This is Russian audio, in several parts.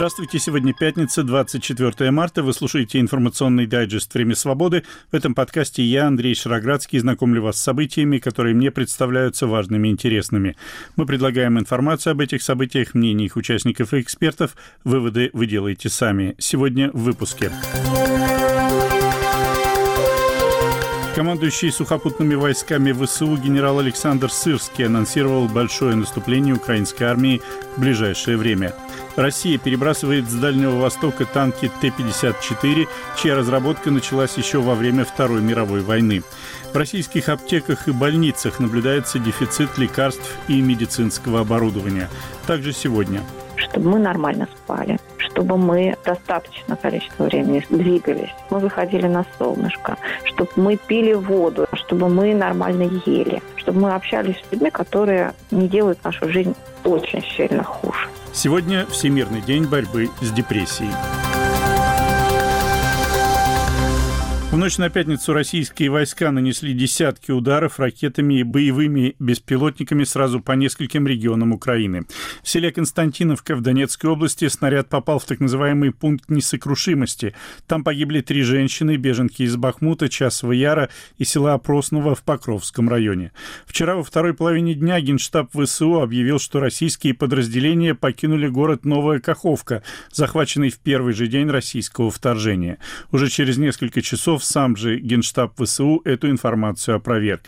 Здравствуйте, сегодня пятница, 24 марта. Вы слушаете информационный дайджест «Время свободы». В этом подкасте я, Андрей Шароградский, знакомлю вас с событиями, которые мне представляются важными и интересными. Мы предлагаем информацию об этих событиях, мнения их участников и экспертов. Выводы вы делаете сами. Сегодня в выпуске. Командующий сухопутными войсками ВСУ генерал Александр Сырский анонсировал большое наступление украинской армии в ближайшее время – Россия перебрасывает с Дальнего Востока танки Т-54, чья разработка началась еще во время Второй мировой войны. В российских аптеках и больницах наблюдается дефицит лекарств и медицинского оборудования. Также сегодня. Чтобы мы нормально спали, чтобы мы достаточно количество времени двигались, мы выходили на солнышко, чтобы мы пили воду, чтобы мы нормально ели, чтобы мы общались с людьми, которые не делают нашу жизнь очень сильно хуже. Сегодня Всемирный день борьбы с депрессией. В ночь на пятницу российские войска нанесли десятки ударов ракетами и боевыми беспилотниками сразу по нескольким регионам Украины. В селе Константиновка в Донецкой области снаряд попал в так называемый пункт несокрушимости. Там погибли три женщины, беженки из Бахмута, Часова Яра и села Опросного в Покровском районе. Вчера во второй половине дня Генштаб ВСУ объявил, что российские подразделения покинули город Новая Каховка, захваченный в первый же день российского вторжения. Уже через несколько часов Песков, сам же Генштаб ВСУ, эту информацию опроверг.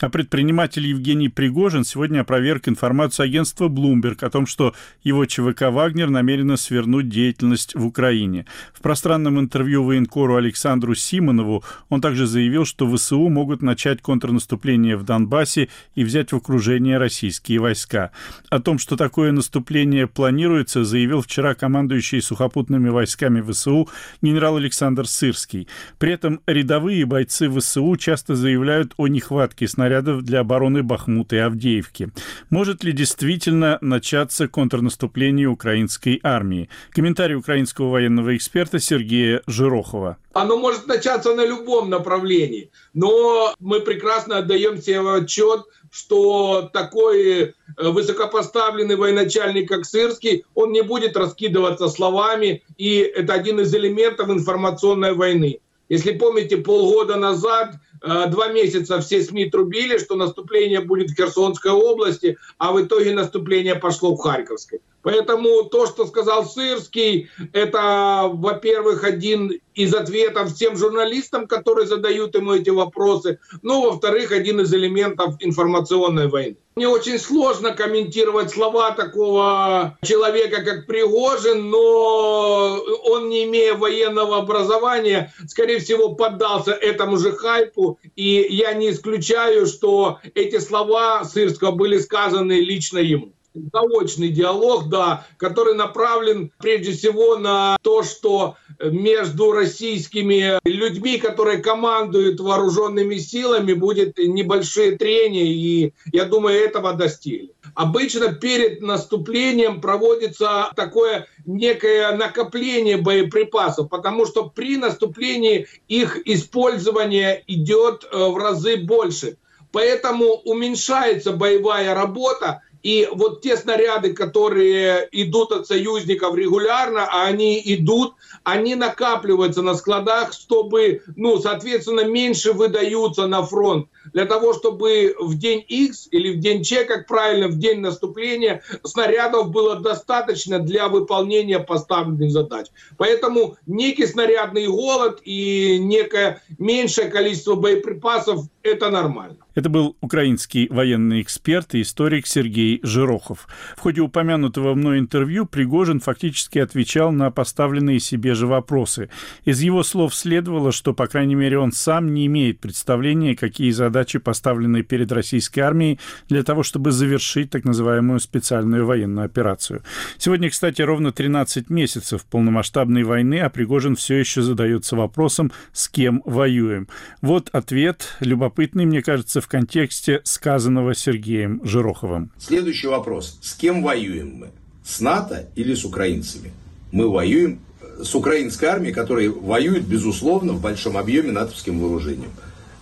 А предприниматель Евгений Пригожин сегодня опроверг информацию агентства Bloomberg о том, что его ЧВК «Вагнер» намерено свернуть деятельность в Украине. В пространном интервью военкору Александру Симонову он также заявил, что ВСУ могут начать контрнаступление в Донбассе и взять в окружение российские войска. О том, что такое наступление планируется, заявил вчера командующий сухопутными войсками ВСУ генерал Александр Сырский. При этом рядовые бойцы ВСУ часто заявляют о нехватке снарядов для обороны Бахмута и Авдеевки. Может ли действительно начаться контрнаступление украинской армии? Комментарий украинского военного эксперта Сергея Жирохова. Оно может начаться на любом направлении, но мы прекрасно отдаем себе отчет, что такой э, высокопоставленный военачальник, как Сырский, он не будет раскидываться словами, и это один из элементов информационной войны. Если помните, полгода назад, э, два месяца все СМИ трубили, что наступление будет в Херсонской области, а в итоге наступление пошло в Харьковской. Поэтому то, что сказал Сырский, это, во-первых, один из ответов тем журналистам, которые задают ему эти вопросы, ну, во-вторых, один из элементов информационной войны. Мне очень сложно комментировать слова такого человека, как Пригожин, но он, не имея военного образования, скорее всего, поддался этому же хайпу, и я не исключаю, что эти слова Сырского были сказаны лично ему заочный диалог, да, который направлен прежде всего на то, что между российскими людьми, которые командуют вооруженными силами, будет небольшие трения, и я думаю, этого достигли. Обычно перед наступлением проводится такое некое накопление боеприпасов, потому что при наступлении их использование идет э, в разы больше. Поэтому уменьшается боевая работа, и вот те снаряды, которые идут от союзников регулярно, а они идут, они накапливаются на складах, чтобы, ну, соответственно, меньше выдаются на фронт. Для того, чтобы в день X или в день Ч, как правильно, в день наступления, снарядов было достаточно для выполнения поставленных задач. Поэтому некий снарядный голод и некое меньшее количество боеприпасов – это нормально. Это был украинский военный эксперт и историк Сергей Жирохов. В ходе упомянутого мной интервью Пригожин фактически отвечал на поставленные себе же вопросы. Из его слов следовало, что, по крайней мере, он сам не имеет представления, какие задачи поставлены перед российской армией для того, чтобы завершить так называемую специальную военную операцию. Сегодня, кстати, ровно 13 месяцев полномасштабной войны, а Пригожин все еще задается вопросом, с кем воюем. Вот ответ, любопытный, мне кажется, в в контексте сказанного Сергеем Жироховым. Следующий вопрос. С кем воюем мы? С НАТО или с украинцами? Мы воюем э, с украинской армией, которая воюет, безусловно, в большом объеме натовским вооружением.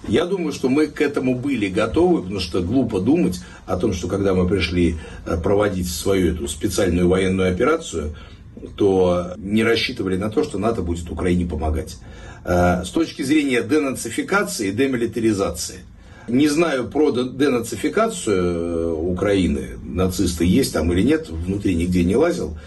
Я думаю, что мы к этому были готовы, потому что глупо думать о том, что когда мы пришли э, проводить свою эту специальную военную операцию, то не рассчитывали на то, что НАТО будет Украине помогать. Э, с точки зрения денацификации и демилитаризации. Не знаю про денацификацию э, Украины, нацисты есть там или нет, внутри нигде не лазил.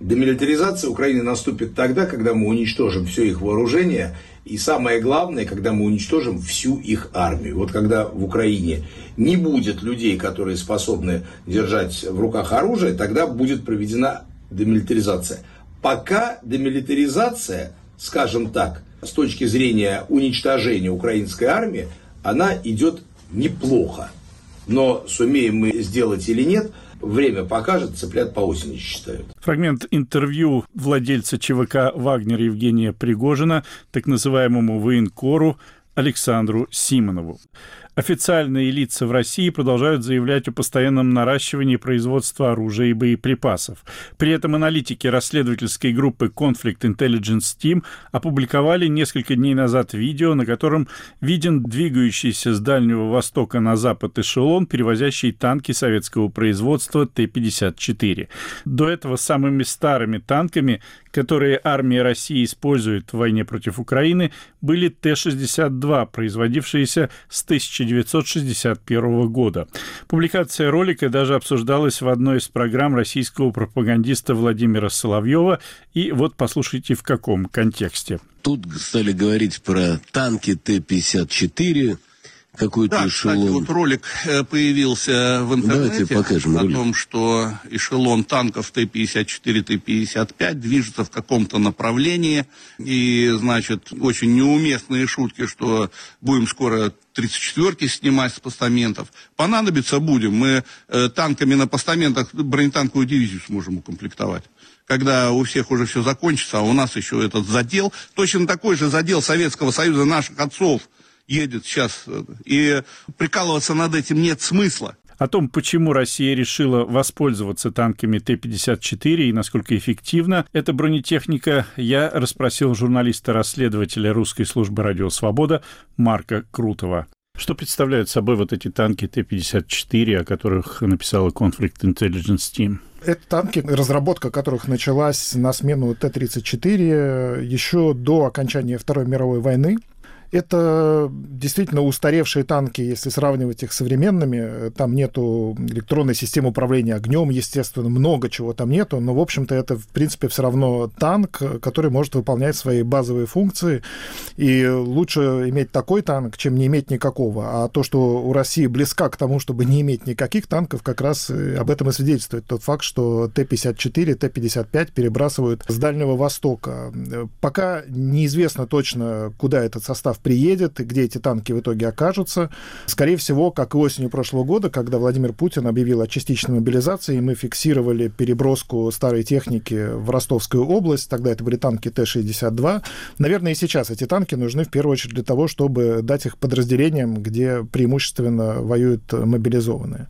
Демилитаризация Украины наступит тогда, когда мы уничтожим все их вооружение и самое главное, когда мы уничтожим всю их армию. Вот когда в Украине не будет людей, которые способны держать в руках оружие, тогда будет проведена демилитаризация. Пока демилитаризация, скажем так, с точки зрения уничтожения украинской армии, она идет неплохо. Но сумеем мы сделать или нет – время покажет, цыплят по осени считают. Фрагмент интервью владельца ЧВК «Вагнер» Евгения Пригожина, так называемому военкору Александру Симонову. Официальные лица в России продолжают заявлять о постоянном наращивании производства оружия и боеприпасов. При этом аналитики расследовательской группы Conflict Intelligence Team опубликовали несколько дней назад видео, на котором виден двигающийся с Дальнего Востока на запад эшелон, перевозящий танки советского производства Т-54. До этого самыми старыми танками которые армия России использует в войне против Украины, были Т-62, производившиеся с 1961 года. Публикация ролика даже обсуждалась в одной из программ российского пропагандиста Владимира Соловьева. И вот послушайте, в каком контексте. Тут стали говорить про танки Т-54, какой-то да, эшелон. Кстати, вот ролик э, появился в интернете покажем, о ролик. том, что эшелон танков Т-54, Т-55 движется в каком-то направлении. И, значит, очень неуместные шутки, что будем скоро 34-ки снимать с постаментов. Понадобиться будем. Мы э, танками на постаментах бронетанковую дивизию сможем укомплектовать когда у всех уже все закончится, а у нас еще этот задел, точно такой же задел Советского Союза наших отцов – едет сейчас, э, и прикалываться над этим нет смысла. О том, почему Россия решила воспользоваться танками Т-54 и насколько эффективна эта бронетехника, я расспросил журналиста-расследователя русской службы «Радио Свобода» Марка Крутова. Что представляют собой вот эти танки Т-54, о которых написала Conflict Intelligence Team? Это танки, разработка которых началась на смену Т-34 еще до окончания Второй мировой войны. Это действительно устаревшие танки, если сравнивать их с современными. Там нету электронной системы управления огнем, естественно, много чего там нету, но, в общем-то, это, в принципе, все равно танк, который может выполнять свои базовые функции. И лучше иметь такой танк, чем не иметь никакого. А то, что у России близка к тому, чтобы не иметь никаких танков, как раз об этом и свидетельствует тот факт, что Т-54, Т-55 перебрасывают с Дальнего Востока. Пока неизвестно точно, куда этот состав приедет и где эти танки в итоге окажутся. Скорее всего, как и осенью прошлого года, когда Владимир Путин объявил о частичной мобилизации, мы фиксировали переброску старой техники в Ростовскую область, тогда это были танки Т-62. Наверное, и сейчас эти танки нужны в первую очередь для того, чтобы дать их подразделениям, где преимущественно воюют мобилизованные.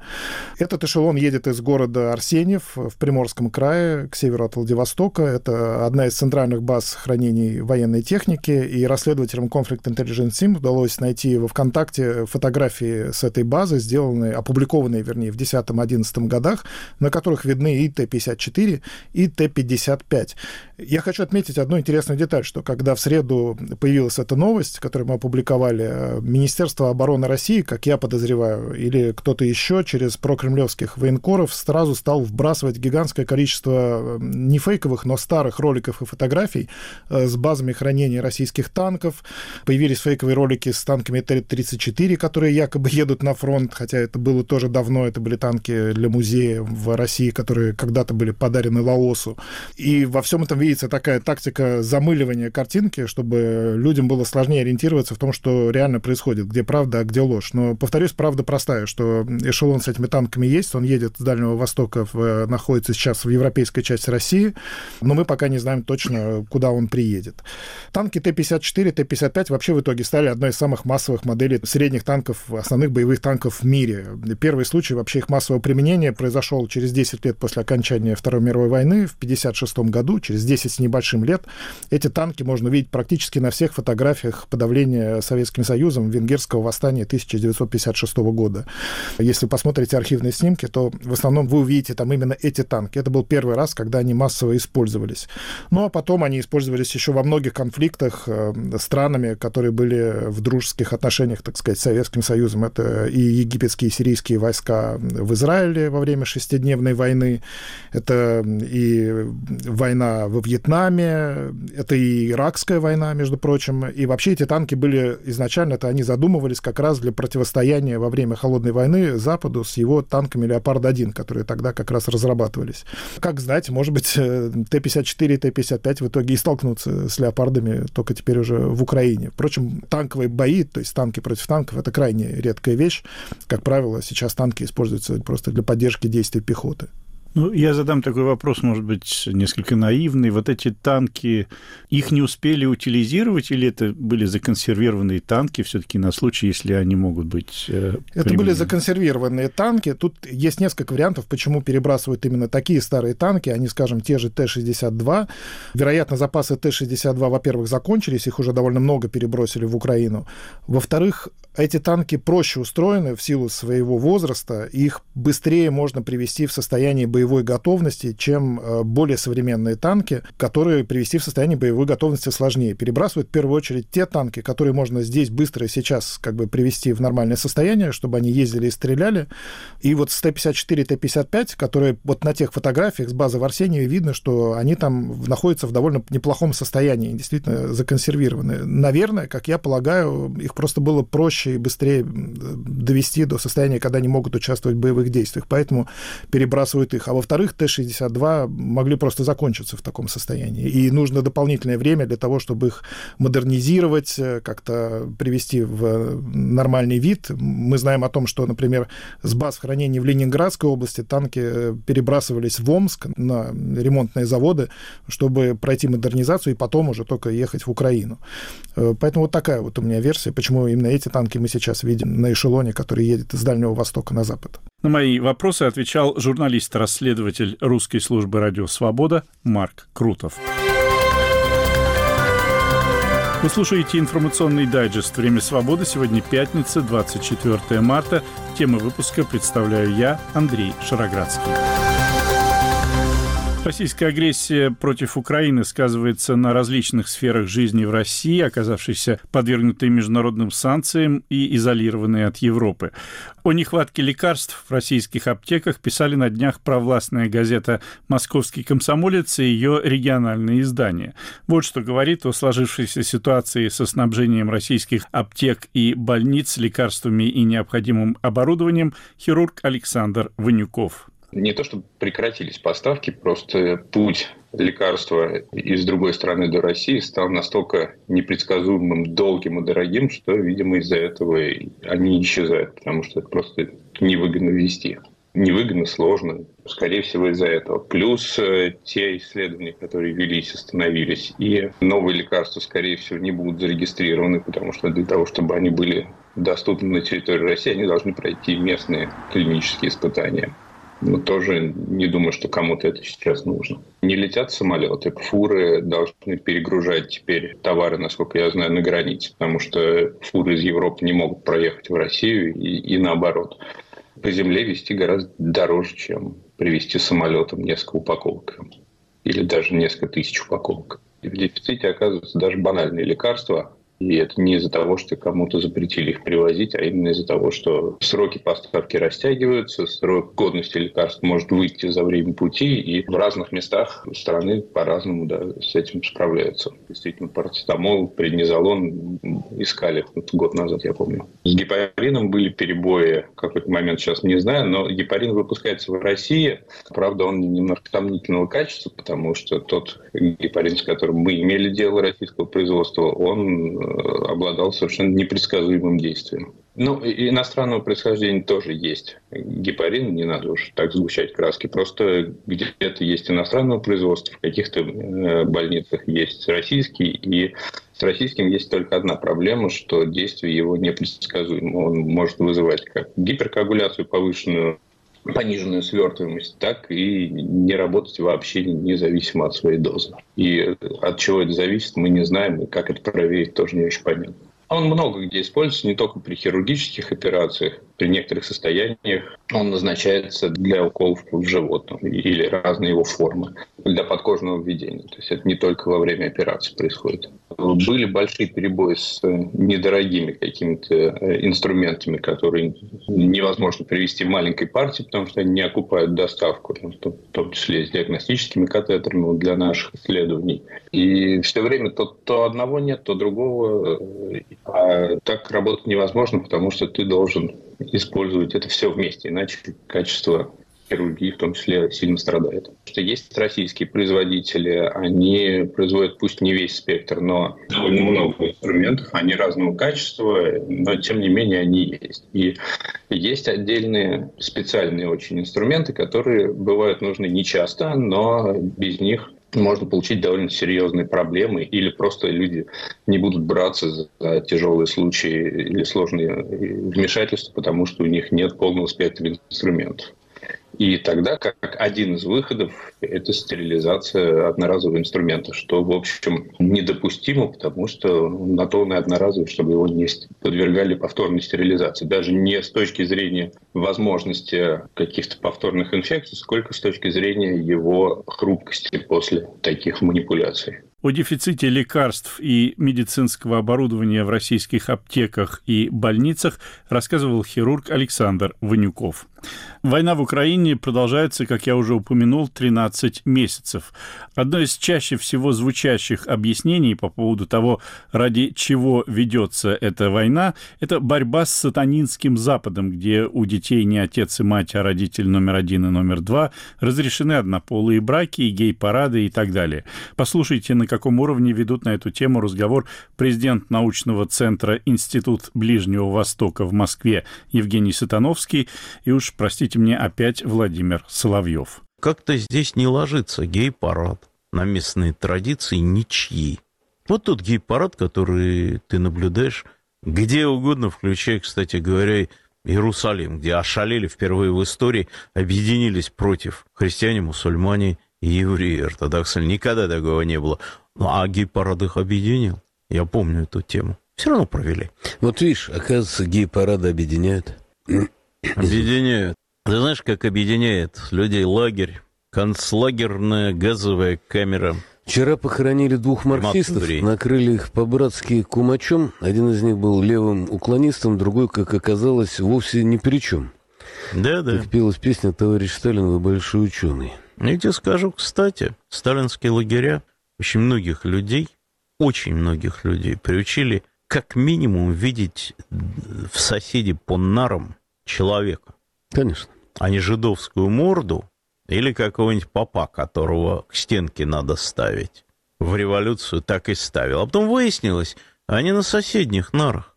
Этот эшелон едет из города Арсеньев в Приморском крае, к северу от Владивостока. Это одна из центральных баз хранений военной техники, и расследователям Conflict Intelligence Team удалось найти во ВКонтакте фотографии с этой базы, сделанные, опубликованные, вернее, в 2010-2011 годах, на которых видны и Т-54, и Т-55. Я хочу отметить одну интересную деталь, что когда в среду появилась эта новость, которую мы опубликовали, Министерство обороны России, как я подозреваю, или кто-то еще через прокремлевских военкоров сразу стал вбрасывать гигантское количество не фейковых, но старых роликов и фотографий э, с базами хранения российских танков. Появились появились фейковые ролики с танками Т-34, которые якобы едут на фронт, хотя это было тоже давно, это были танки для музея в России, которые когда-то были подарены Лаосу. И во всем этом видится такая тактика замыливания картинки, чтобы людям было сложнее ориентироваться в том, что реально происходит, где правда, а где ложь. Но, повторюсь, правда простая, что эшелон с этими танками есть, он едет с Дальнего Востока, в, находится сейчас в европейской части России, но мы пока не знаем точно, куда он приедет. Танки Т-54, Т-55 вообще вообще в итоге стали одной из самых массовых моделей средних танков, основных боевых танков в мире. Первый случай вообще их массового применения произошел через 10 лет после окончания Второй мировой войны, в 1956 году, через 10 с небольшим лет. Эти танки можно увидеть практически на всех фотографиях подавления Советским Союзом венгерского восстания 1956 года. Если посмотрите архивные снимки, то в основном вы увидите там именно эти танки. Это был первый раз, когда они массово использовались. Ну а потом они использовались еще во многих конфликтах э, странами, которые были в дружеских отношениях, так сказать, с Советским Союзом. Это и египетские, и сирийские войска в Израиле во время шестидневной войны, это и война во Вьетнаме, это и иракская война, между прочим. И вообще эти танки были изначально, это они задумывались как раз для противостояния во время Холодной войны Западу с его танками «Леопард-1», которые тогда как раз разрабатывались. Как знать, может быть, Т-54 и Т-55 в итоге и столкнутся с «Леопардами», только теперь уже в Украине. Впрочем, танковые бои, то есть танки против танков, это крайне редкая вещь. Как правило, сейчас танки используются просто для поддержки действий пехоты. Ну, я задам такой вопрос, может быть, несколько наивный. Вот эти танки, их не успели утилизировать или это были законсервированные танки все-таки на случай, если они могут быть э, Это были законсервированные танки. Тут есть несколько вариантов, почему перебрасывают именно такие старые танки, они, скажем, те же Т-62. Вероятно, запасы Т-62, во-первых, закончились, их уже довольно много перебросили в Украину. Во-вторых, эти танки проще устроены в силу своего возраста, и их быстрее можно привести в состояние боевой готовности, чем э, более современные танки, которые привести в состояние боевой готовности сложнее. Перебрасывают в первую очередь те танки, которые можно здесь быстро и сейчас как бы привести в нормальное состояние, чтобы они ездили и стреляли. И вот с Т-54, Т-55, которые вот на тех фотографиях с базы в Арсении видно, что они там находятся в довольно неплохом состоянии, действительно законсервированы. Наверное, как я полагаю, их просто было проще и быстрее довести до состояния, когда они могут участвовать в боевых действиях. Поэтому перебрасывают их. А во-вторых, Т-62 могли просто закончиться в таком состоянии. И нужно дополнительное время для того, чтобы их модернизировать, э, как-то привести в нормальный вид. Мы знаем о том, что, например, с баз хранения в Ленинградской области танки э, перебрасывались в Омск на ремонтные заводы, чтобы пройти модернизацию и потом уже только ехать в Украину. Э, поэтому вот такая вот у меня версия, почему именно эти танки мы сейчас видим на эшелоне, который едет из Дальнего Востока на Запад. На мои вопросы отвечал журналист-расследователь русской службы «Радио Свобода» Марк Крутов. Вы слушаете информационный дайджест «Время свободы». Сегодня пятница, 24 марта. Тема выпуска представляю я, Андрей Шароградский. Российская агрессия против Украины сказывается на различных сферах жизни в России, оказавшейся подвергнутой международным санкциям и изолированной от Европы. О нехватке лекарств в российских аптеках писали на днях провластная газета «Московский комсомолец» и ее региональные издания. Вот что говорит о сложившейся ситуации со снабжением российских аптек и больниц лекарствами и необходимым оборудованием хирург Александр Ванюков не то, чтобы прекратились поставки, просто путь лекарства из другой страны до России стал настолько непредсказуемым, долгим и дорогим, что, видимо, из-за этого они исчезают, потому что это просто невыгодно вести. Невыгодно, сложно, скорее всего, из-за этого. Плюс э, те исследования, которые велись, остановились. И новые лекарства, скорее всего, не будут зарегистрированы, потому что для того, чтобы они были доступны на территории России, они должны пройти местные клинические испытания. Но тоже не думаю, что кому-то это сейчас нужно. Не летят самолеты, фуры должны перегружать теперь товары, насколько я знаю, на границе, потому что фуры из Европы не могут проехать в Россию и, и наоборот. По земле везти гораздо дороже, чем привезти самолетом несколько упаковок или даже несколько тысяч упаковок. И в дефиците оказываются даже банальные лекарства, и это не из-за того, что кому-то запретили их привозить, а именно из-за того, что сроки поставки растягиваются, срок годности лекарств может выйти за время пути, и в разных местах страны по-разному да, с этим справляются. Действительно, парацетамол, преднизолон искали вот год назад, я помню. С гепарином были перебои какой-то момент, сейчас не знаю, но гепарин выпускается в России. Правда, он немножко сомнительного качества, потому что тот гепарин, с которым мы имели дело российского производства, он обладал совершенно непредсказуемым действием. Ну, иностранного происхождения тоже есть. Гепарин, не надо уж так сгущать краски. Просто где-то есть иностранного производства, в каких-то э, больницах есть российский. И с российским есть только одна проблема, что действие его непредсказуемо. Он может вызывать как гиперкоагуляцию повышенную, пониженную свертываемость, так и не работать вообще независимо от своей дозы. И от чего это зависит, мы не знаем, и как это проверить, тоже не очень понятно. Он много где используется, не только при хирургических операциях, при некоторых состояниях он назначается для уколов в животном или разные его формы для подкожного введения. То есть это не только во время операции происходит. Были большие перебои с недорогими какими-то э, инструментами, которые невозможно привести в маленькой партии, потому что они не окупают доставку, в том числе с диагностическими катетерами для наших исследований. И все время то, то одного нет, то другого. А так работать невозможно, потому что ты должен использовать это все вместе, иначе качество хирургии в том числе сильно страдает. Что есть российские производители, они производят пусть не весь спектр, но довольно много инструментов, они разного качества, но тем не менее они есть. И есть отдельные специальные очень инструменты, которые бывают нужны не часто, но без них можно получить довольно серьезные проблемы, или просто люди не будут браться за тяжелые случаи или сложные вмешательства, потому что у них нет полного спектра инструментов. И тогда как один из выходов – это стерилизация одноразового инструмента, что, в общем, недопустимо, потому что на то он и одноразовый, чтобы его не подвергали повторной стерилизации. Даже не с точки зрения возможности каких-то повторных инфекций, сколько с точки зрения его хрупкости после таких манипуляций. О дефиците лекарств и медицинского оборудования в российских аптеках и больницах рассказывал хирург Александр Ванюков. Война в Украине продолжается, как я уже упомянул, 13 месяцев. Одно из чаще всего звучащих объяснений по поводу того, ради чего ведется эта война, это борьба с сатанинским Западом, где у детей не отец и мать, а родитель номер один и номер два, разрешены однополые браки, гей-парады и так далее. Послушайте, на каком уровне ведут на эту тему разговор президент научного центра Институт Ближнего Востока в Москве Евгений Сатановский и уж, простите мне, опять Владимир Соловьев. Как-то здесь не ложится гей-парад на местные традиции ничьи. Вот тот гей-парад, который ты наблюдаешь где угодно, включая, кстати говоря, Иерусалим, где ошалели впервые в истории, объединились против христиане, мусульмане и евреи ортодоксальные. Никогда такого не было. Ну, а гей-парад их объединил. Я помню эту тему. Все равно провели. Вот видишь, оказывается, гей-парады объединяют. Объединяют. Ты знаешь, как объединяет людей лагерь, концлагерная газовая камера. Вчера похоронили двух марксистов, накрыли их по-братски кумачом. Один из них был левым уклонистом, другой, как оказалось, вовсе ни при чем. Да, да. Как пелась песня «Товарищ Сталин, вы большой ученый». Я тебе скажу, кстати, сталинские лагеря очень многих людей, очень многих людей приучили как минимум видеть в соседе по нарам человека. Конечно. А не жидовскую морду или какого-нибудь папа, которого к стенке надо ставить. В революцию так и ставил. А потом выяснилось, они на соседних нарах.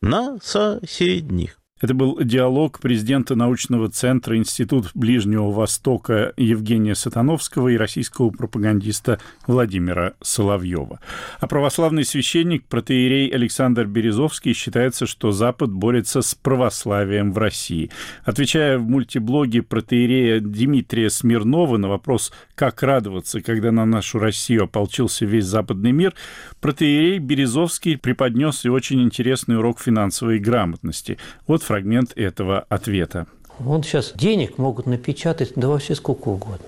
На соседних. Это был диалог президента научного центра Институт Ближнего Востока Евгения Сатановского и российского пропагандиста Владимира Соловьева. А православный священник, протеерей Александр Березовский считается, что Запад борется с православием в России. Отвечая в мультиблоге протеерея Дмитрия Смирнова на вопрос, как радоваться, когда на нашу Россию ополчился весь западный мир, протеерей Березовский преподнес и очень интересный урок финансовой грамотности. Вот фрагмент этого ответа. Вот сейчас денег могут напечатать да вообще сколько угодно.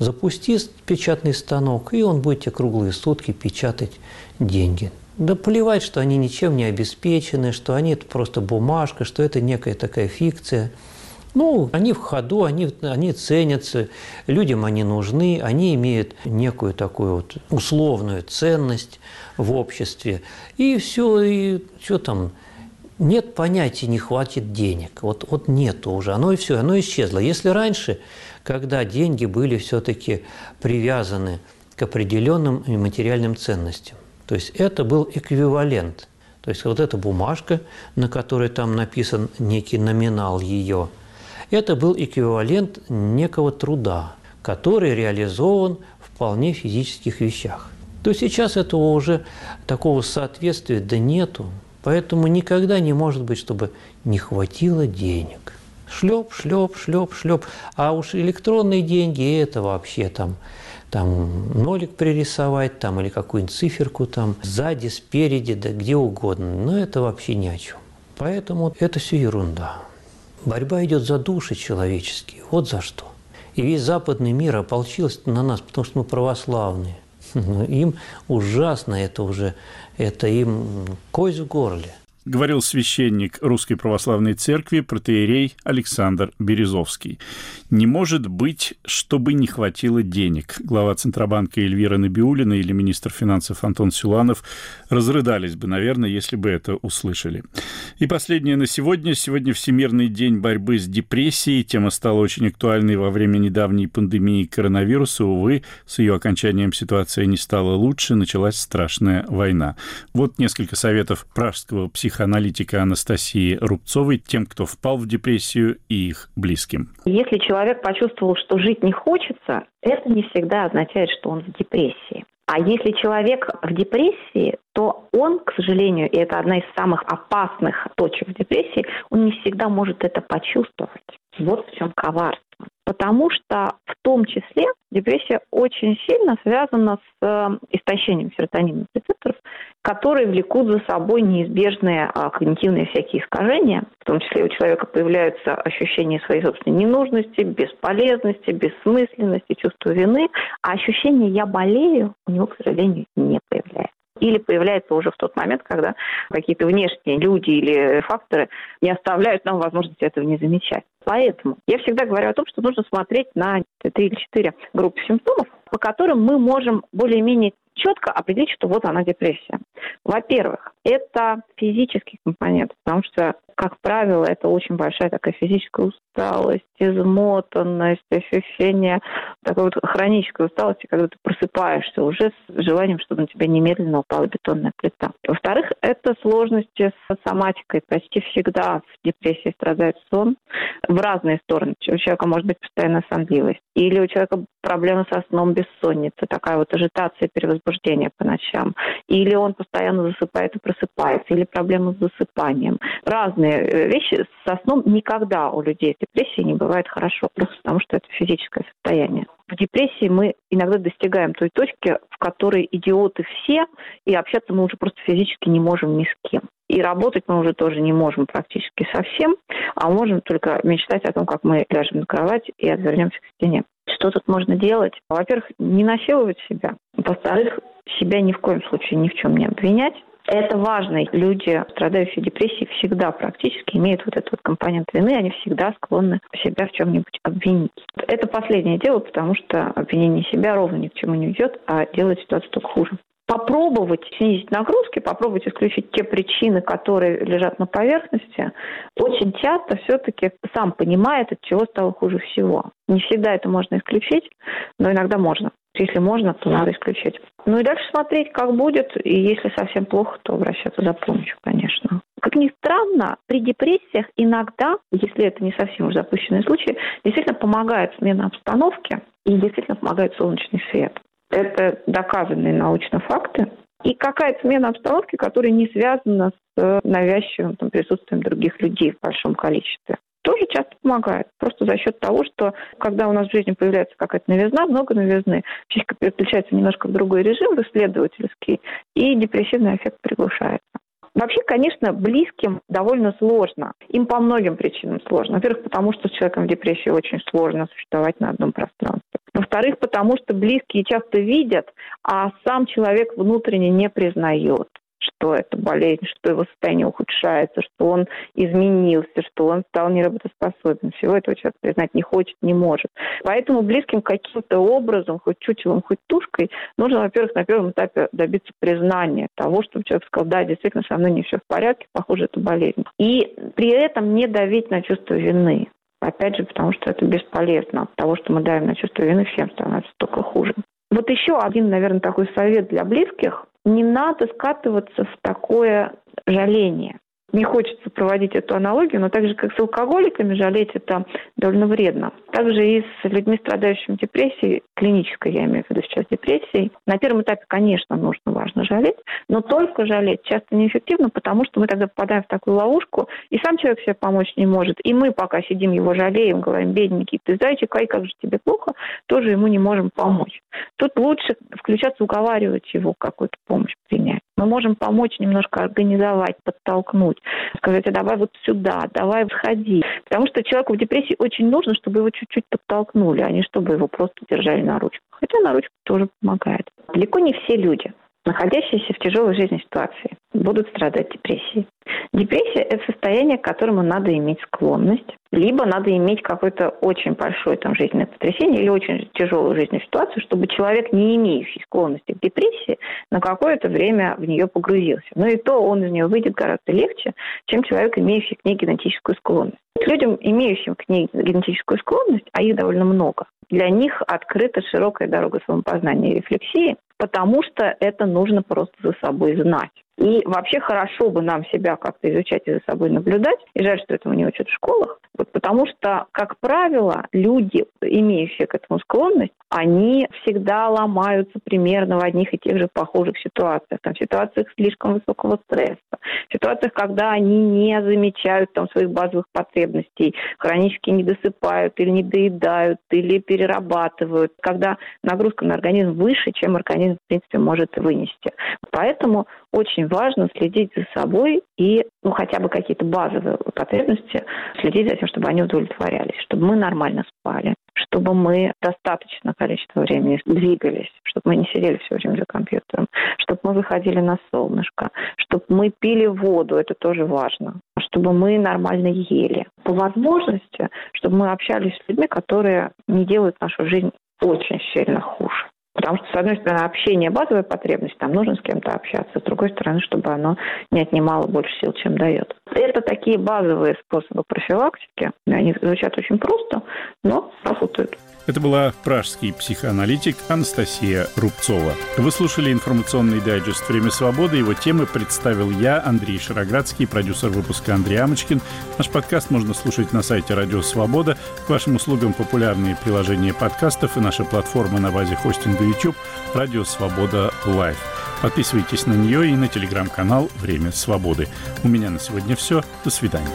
Запусти печатный станок, и он будет тебе круглые сутки печатать деньги. Да плевать, что они ничем не обеспечены, что они это просто бумажка, что это некая такая фикция. Ну, они в ходу, они, они ценятся, людям они нужны, они имеют некую такую вот условную ценность в обществе. И все, и что там, нет понятия «не хватит денег». Вот, вот нету уже, оно и все, оно исчезло. Если раньше, когда деньги были все-таки привязаны к определенным материальным ценностям, то есть это был эквивалент То есть вот эта бумажка, на которой там написан некий номинал ее, это был эквивалент некого труда, который реализован в вполне физических вещах. То сейчас этого уже такого соответствия да нету. Поэтому никогда не может быть, чтобы не хватило денег. Шлеп, шлеп, шлеп, шлеп. А уж электронные деньги – это вообще там там нолик пририсовать, там, или какую-нибудь циферку там, сзади, спереди, да где угодно. Но это вообще ни о чем. Поэтому это все ерунда. Борьба идет за души человеческие. Вот за что. И весь западный мир ополчился на нас, потому что мы православные. Но им ужасно это уже, это им кость в горле говорил священник Русской Православной Церкви протеерей Александр Березовский. Не может быть, чтобы не хватило денег. Глава Центробанка Эльвира Набиулина или министр финансов Антон Силанов разрыдались бы, наверное, если бы это услышали. И последнее на сегодня. Сегодня Всемирный день борьбы с депрессией. Тема стала очень актуальной во время недавней пандемии коронавируса. Увы, с ее окончанием ситуация не стала лучше, началась страшная война. Вот несколько советов пражского психоаналитика Анастасии Рубцовой тем, кто впал в депрессию и их близким. Если человек почувствовал, что жить не хочется, это не всегда означает, что он в депрессии. А если человек в депрессии, то он, к сожалению, и это одна из самых опасных точек в депрессии, он не всегда может это почувствовать. Вот в чем коварство. Потому что в том числе депрессия очень сильно связана с э, истощением серотониновых рецепторов, которые влекут за собой неизбежные а, когнитивные всякие искажения. В том числе у человека появляются ощущения своей собственной ненужности, бесполезности, бессмысленности, чувство вины, а ощущение «я болею» у него, к сожалению, не появляется или появляется уже в тот момент, когда какие-то внешние люди или факторы не оставляют нам возможности этого не замечать. Поэтому я всегда говорю о том, что нужно смотреть на три или четыре группы симптомов, по которым мы можем более-менее четко определить, что вот она депрессия. Во-первых, это физический компонент, потому что, как правило, это очень большая такая физическая усталость, измотанность, ощущение такой вот хронической усталости, когда ты просыпаешься уже с желанием, чтобы на тебя немедленно упала бетонная плита. Во-вторых, это сложности с соматикой. Почти всегда в депрессии страдает сон в разные стороны. У человека может быть постоянная сонливость. Или у человека проблемы со сном, бессонница, такая вот ажитация, перевозбуждение по ночам. Или он постоянно засыпает и просыпается, или проблемы с засыпанием. Разные э, вещи со сном никогда у людей с депрессией не бывает хорошо, просто потому что это физическое состояние. В депрессии мы иногда достигаем той точки, в которой идиоты все, и общаться мы уже просто физически не можем ни с кем. И работать мы уже тоже не можем практически совсем, а можем только мечтать о том, как мы ляжем на кровать и отвернемся к стене. Что тут можно делать? Во-первых, не насиловать себя. Во-вторых, себя ни в коем случае ни в чем не обвинять. Это важно. Люди, страдающие депрессией, всегда практически имеют вот этот вот компонент вины, они всегда склонны себя в чем-нибудь обвинить. Это последнее дело, потому что обвинение себя ровно ни к чему не ведет, а делает ситуацию только хуже попробовать снизить нагрузки, попробовать исключить те причины, которые лежат на поверхности, очень часто все-таки сам понимает, от чего стало хуже всего. Не всегда это можно исключить, но иногда можно. Если можно, то надо исключить. Ну и дальше смотреть, как будет. И если совсем плохо, то обращаться за помощью, конечно. Как ни странно, при депрессиях иногда, если это не совсем уже запущенный случай, действительно помогает смена обстановки и действительно помогает солнечный свет. Это доказанные научно факты. И какая-то смена обстановки, которая не связана с навязчивым там, присутствием других людей в большом количестве тоже часто помогает. Просто за счет того, что когда у нас в жизни появляется какая-то новизна, много новизны, психика переключается немножко в другой режим, в исследовательский, и депрессивный эффект приглушается. Вообще, конечно, близким довольно сложно. Им по многим причинам сложно. Во-первых, потому что с человеком в депрессии очень сложно существовать на одном пространстве. Во-вторых, потому что близкие часто видят, а сам человек внутренне не признает что это болезнь, что его состояние ухудшается, что он изменился, что он стал неработоспособен. Всего этого человек признать не хочет, не может. Поэтому близким каким-то образом, хоть чучелом, хоть тушкой, нужно, во-первых, на первом этапе добиться признания того, чтобы человек сказал, да, действительно, со мной не все в порядке, похоже, это болезнь. И при этом не давить на чувство вины. Опять же, потому что это бесполезно. От того, что мы давим на чувство вины, всем становится только хуже. Вот еще один, наверное, такой совет для близких не надо скатываться в такое жаление. Не хочется проводить эту аналогию, но так же, как с алкоголиками, жалеть это довольно вредно. Также и с людьми, страдающими депрессией, клинической, я имею в виду сейчас депрессией. На первом этапе, конечно, нужно, важно жалеть, но только жалеть часто неэффективно, потому что мы тогда попадаем в такую ловушку, и сам человек себе помочь не может. И мы пока сидим, его жалеем, говорим, бедненький, ты зайчик, ай, как же тебе плохо, тоже ему не можем помочь. Тут лучше включаться, уговаривать его какую-то помощь принять. Мы можем помочь немножко организовать, подтолкнуть, сказать, а давай вот сюда, давай сходи. Потому что человеку в депрессии очень нужно, чтобы его чуть-чуть подтолкнули, а не чтобы его просто держали на ручках. Хотя на ручках тоже помогает. Далеко не все люди находящиеся в тяжелой жизненной ситуации, будут страдать депрессией. Депрессия – это состояние, к которому надо иметь склонность, либо надо иметь какое-то очень большое там, жизненное потрясение или очень тяжелую жизненную ситуацию, чтобы человек, не имеющий склонности к депрессии, на какое-то время в нее погрузился. Но и то он из нее выйдет гораздо легче, чем человек, имеющий к ней генетическую склонность. Людям, имеющим к ней генетическую склонность, а их довольно много, для них открыта широкая дорога самопознания и рефлексии, потому что это нужно просто за собой знать. И вообще хорошо бы нам себя как-то изучать и за собой наблюдать. И жаль, что этому не учат в школах. Вот потому что, как правило, люди, имеющие к этому склонность, они всегда ломаются примерно в одних и тех же похожих ситуациях. Там, в ситуациях слишком высокого стресса, в ситуациях, когда они не замечают там, своих базовых потребностей, хронически не досыпают или не доедают, или перерабатывают, когда нагрузка на организм выше, чем организм, в принципе, может вынести. Поэтому очень важно следить за собой и, ну, хотя бы какие-то базовые потребности, следить за тем, чтобы они удовлетворялись, чтобы мы нормально спали, чтобы мы достаточно количество времени двигались, чтобы мы не сидели все время за компьютером, чтобы мы выходили на солнышко, чтобы мы пили воду, это тоже важно, чтобы мы нормально ели. По возможности, чтобы мы общались с людьми, которые не делают нашу жизнь очень сильно хуже. Потому что, с одной стороны, общение – базовая потребность, там нужно с кем-то общаться. С другой стороны, чтобы оно не отнимало больше сил, чем дает. Это такие базовые способы профилактики. Они звучат очень просто, но работают. Это была пражский психоаналитик Анастасия Рубцова. Вы слушали информационный дайджест «Время свободы». Его темы представил я, Андрей Шароградский, продюсер выпуска Андрей Амочкин. Наш подкаст можно слушать на сайте «Радио Свобода». К вашим услугам популярные приложения подкастов и наша платформа на базе хостинга YouTube «Радио Свобода Лайв». Подписывайтесь на нее и на телеграм-канал «Время свободы». У меня на сегодня все. До свидания.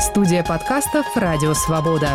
Студия подкастов «Радио Свобода».